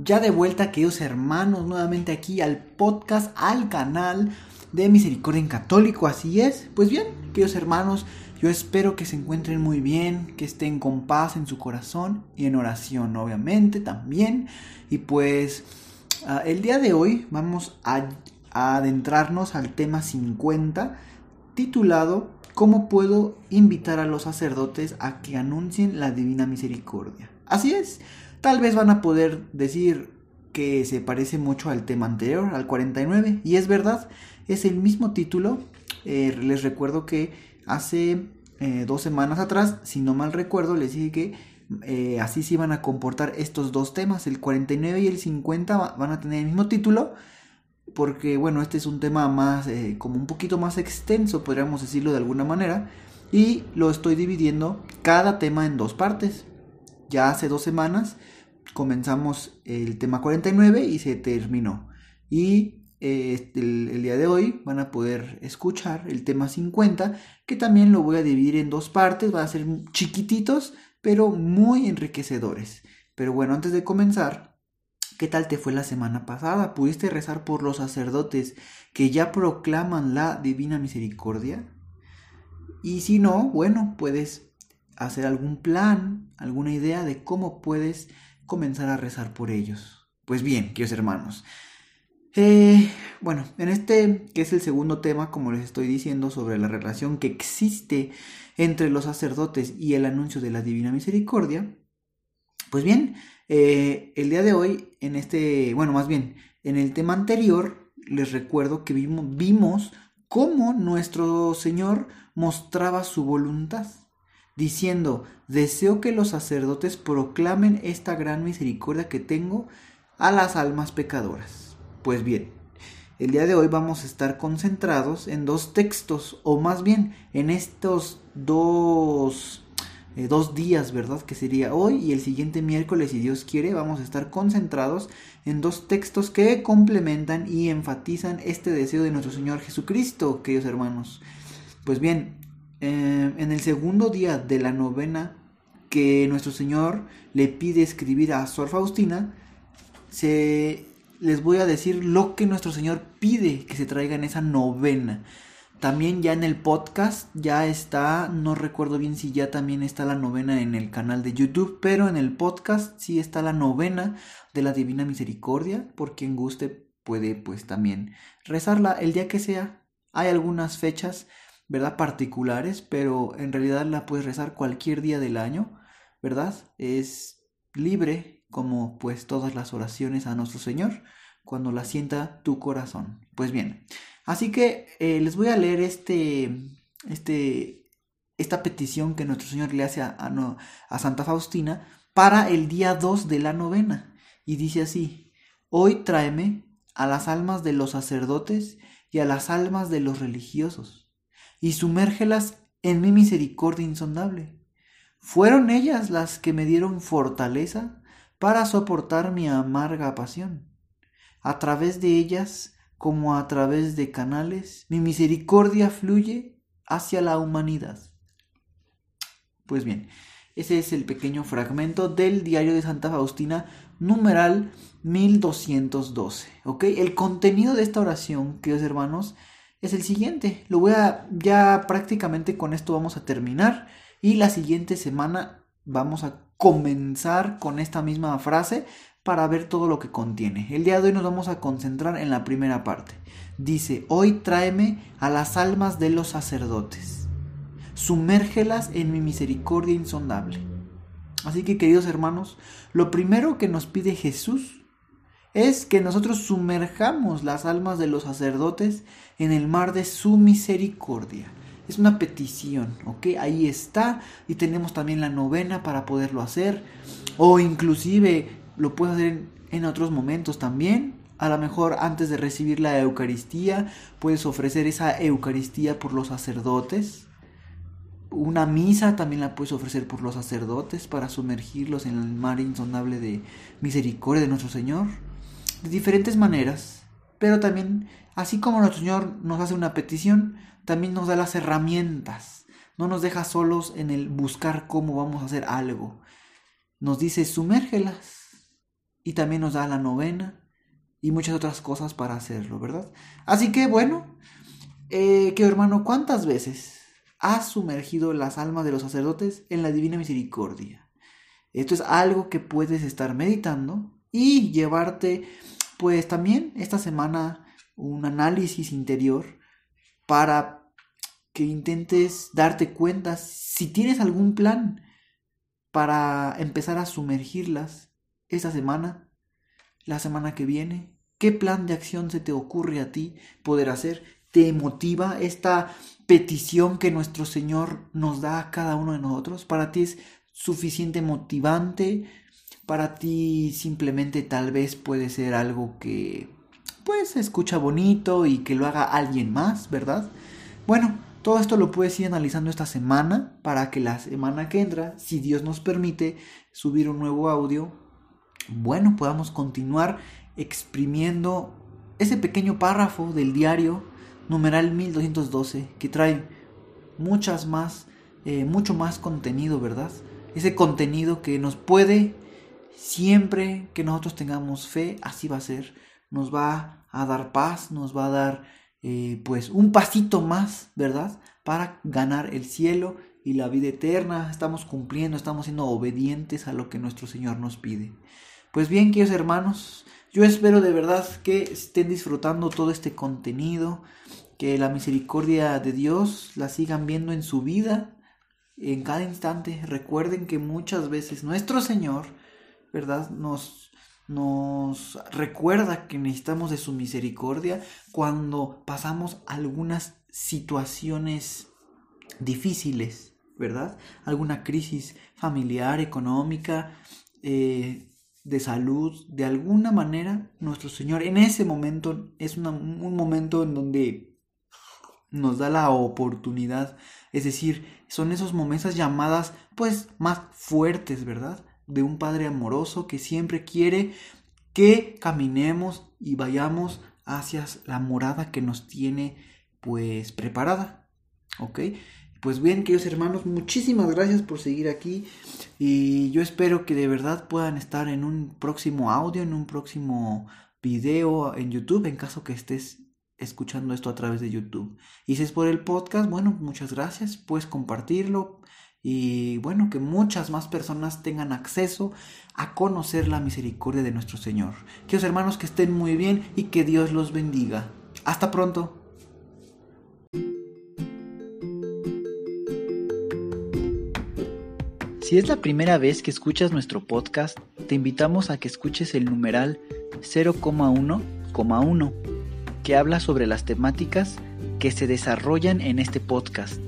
Ya de vuelta, queridos hermanos, nuevamente aquí al podcast, al canal de Misericordia en Católico, así es. Pues bien, queridos hermanos, yo espero que se encuentren muy bien, que estén con paz en su corazón y en oración, obviamente, también. Y pues ah, el día de hoy vamos a, a adentrarnos al tema 50, titulado ¿Cómo puedo invitar a los sacerdotes a que anuncien la divina misericordia? Así es. Tal vez van a poder decir que se parece mucho al tema anterior, al 49, y es verdad, es el mismo título. Eh, les recuerdo que hace eh, dos semanas atrás, si no mal recuerdo, les dije que eh, así se iban a comportar estos dos temas, el 49 y el 50 van a tener el mismo título, porque bueno, este es un tema más, como un poquito más extenso, podríamos decirlo de alguna manera, y lo estoy dividiendo cada tema en dos partes ya hace dos semanas comenzamos el tema 49 y se terminó. Y eh, el, día de hoy van a poder escuchar el tema 50, que también lo voy a dividir en dos partes, van a ser chiquititos, pero muy enriquecedores. Pero bueno, antes de comenzar, ¿qué tal te fue la semana pasada? ¿Pudiste rezar por los sacerdotes que ya proclaman la divina misericordia? Y si no, bueno, puedes hacer algún plan, alguna idea de cómo puedes comenzar a rezar por ellos. Pues bien, queridos hermanos. Eh, bueno, en este que es el segundo tema, como les estoy diciendo, sobre la relación que existe entre los sacerdotes y el anuncio de la Divina Misericordia, pues bien, eh, el día de hoy, en este, bueno, más bien, en el tema anterior, les recuerdo que vimos, vimos cómo nuestro Señor mostraba su voluntad diciendo, deseo que los sacerdotes proclamen esta gran misericordia que tengo a las almas pecadoras. Pues bien, el día de hoy vamos a estar concentrados en dos textos, o más bien en estos dos, eh, dos días, ¿verdad? Que sería hoy y el siguiente miércoles, si Dios quiere, vamos a estar concentrados en dos textos que complementan y enfatizan este deseo de nuestro Señor Jesucristo, queridos hermanos. Pues bien, Em, en el segundo día de la novena que nuestro Señor le pide escribir a Sor Faustina, se, les voy a decir lo que nuestro Señor pide que se traiga en esa novena. También ya en el podcast ya está, no recuerdo bien si ya también está la novena en el canal de YouTube, pero en el podcast sí está la novena de la Divina Misericordia, por quien guste puede pues también rezarla el día que sea. Hay algunas fechas ¿verdad? Particulares, pero en realidad la puedes rezar cualquier día del año, ¿verdad? Es libre como pues todas las oraciones a nuestro Señor cuando la sienta tu corazón. Pues bien, así que eh, les voy a leer este, este, esta petición que nuestro Señor le hace a, a, a Santa Faustina para el día 2 de la novena. Y dice así, hoy tráeme a las almas de los sacerdotes y a las almas de los religiosos y sumérgelas en mi misericordia insondable. Fueron ellas las que me dieron fortaleza para soportar mi amarga pasión. A través de ellas, como a través de canales, mi misericordia fluye hacia la humanidad. Pues bien, ese es el pequeño fragmento del diario de Santa Faustina, numeral 1212. ¿Ok? El contenido de esta oración, queridos hermanos, es el siguiente. Lo voy a, ya prácticamente con esto vamos a terminar y la siguiente semana vamos a comenzar con esta misma frase para ver todo lo que contiene. El día de hoy nos vamos a concentrar en la primera parte. Dice, hoy tráeme a las almas de los sacerdotes, sumérgelas en mi misericordia insondable. Así que queridos hermanos, lo primero que nos pide Jesús es que nosotros sumerjamos las almas de los sacerdotes en el mar de su misericordia. Es una petición, ¿ok? Ahí está. Y tenemos también la novena para poderlo hacer. O inclusive lo puedes hacer en otros momentos también. A lo mejor antes de recibir la Eucaristía puedes ofrecer esa Eucaristía por los sacerdotes. Una misa también la puedes ofrecer por los sacerdotes para sumergirlos en el mar insondable de misericordia de nuestro Señor. De diferentes maneras. Pero también, así como nuestro Señor nos hace una petición, también nos da las herramientas. No nos deja solos en el buscar cómo vamos a hacer algo. Nos dice sumérgelas. Y también nos da la novena y muchas otras cosas para hacerlo, ¿verdad? Así que bueno, eh, que hermano, ¿cuántas veces has sumergido las almas de los sacerdotes en la divina misericordia? Esto es algo que puedes estar meditando y llevarte, pues también esta semana, un análisis interior para que intentes darte cuenta si tienes algún plan para empezar a sumergirlas esta semana la semana que viene? ¿Qué plan de acción se te ocurre a ti poder hacer? ¿Te motiva esta petición que nuestro Señor nos da a cada uno de nosotros? ¿Para ti es suficiente motivante? ¿Para ti simplemente tal vez puede ser algo que pues se escucha bonito y que lo haga alguien más, ¿verdad? Bueno, todo esto lo puedes ir analizando esta semana para que la semana que entra, si Dios nos permite, subir un nuevo audio bueno, podamos continuar exprimiendo ese pequeño párrafo del diario numeral 1212 que trae muchas más, eh, mucho más contenido, ¿verdad? Ese contenido que nos puede, siempre que nosotros tengamos fe, así va a ser, nos va a dar paz, nos va a dar eh, pues un pasito más, ¿verdad? Para ganar el cielo y la vida eterna. Estamos cumpliendo, estamos siendo obedientes a lo que nuestro Señor nos pide. Pues bien, queridos hermanos, yo espero de verdad que estén disfrutando todo este contenido, que la misericordia de Dios la sigan viendo en su vida, en cada instante. Recuerden que muchas veces nuestro Señor, ¿verdad? Nos, nos recuerda que necesitamos de su misericordia cuando pasamos algunas situaciones difíciles, ¿verdad? Alguna crisis familiar, económica, eh, de salud, de alguna manera, nuestro Señor en ese momento es un momento en donde nos da la oportunidad, es decir, son esos momentos llamadas pues más fuertes, ¿verdad? De un Padre amoroso que siempre quiere que caminemos y vayamos hacia la morada que nos tiene pues preparada, ¿ok? Pues bien, queridos hermanos, muchísimas gracias por seguir aquí y yo espero que de verdad puedan estar en un próximo audio, en un próximo video en YouTube, en caso que estés escuchando esto a través de YouTube. Y si es por el podcast, bueno, muchas gracias, puedes compartirlo y bueno, que muchas más personas tengan acceso a conocer la misericordia de nuestro Señor. Queridos hermanos, que estén muy bien y que Dios los bendiga. Hasta pronto. Si es la primera vez que escuchas nuestro podcast, te invitamos a que escuches el numeral 0,1,1, que habla sobre las temáticas que se desarrollan en este podcast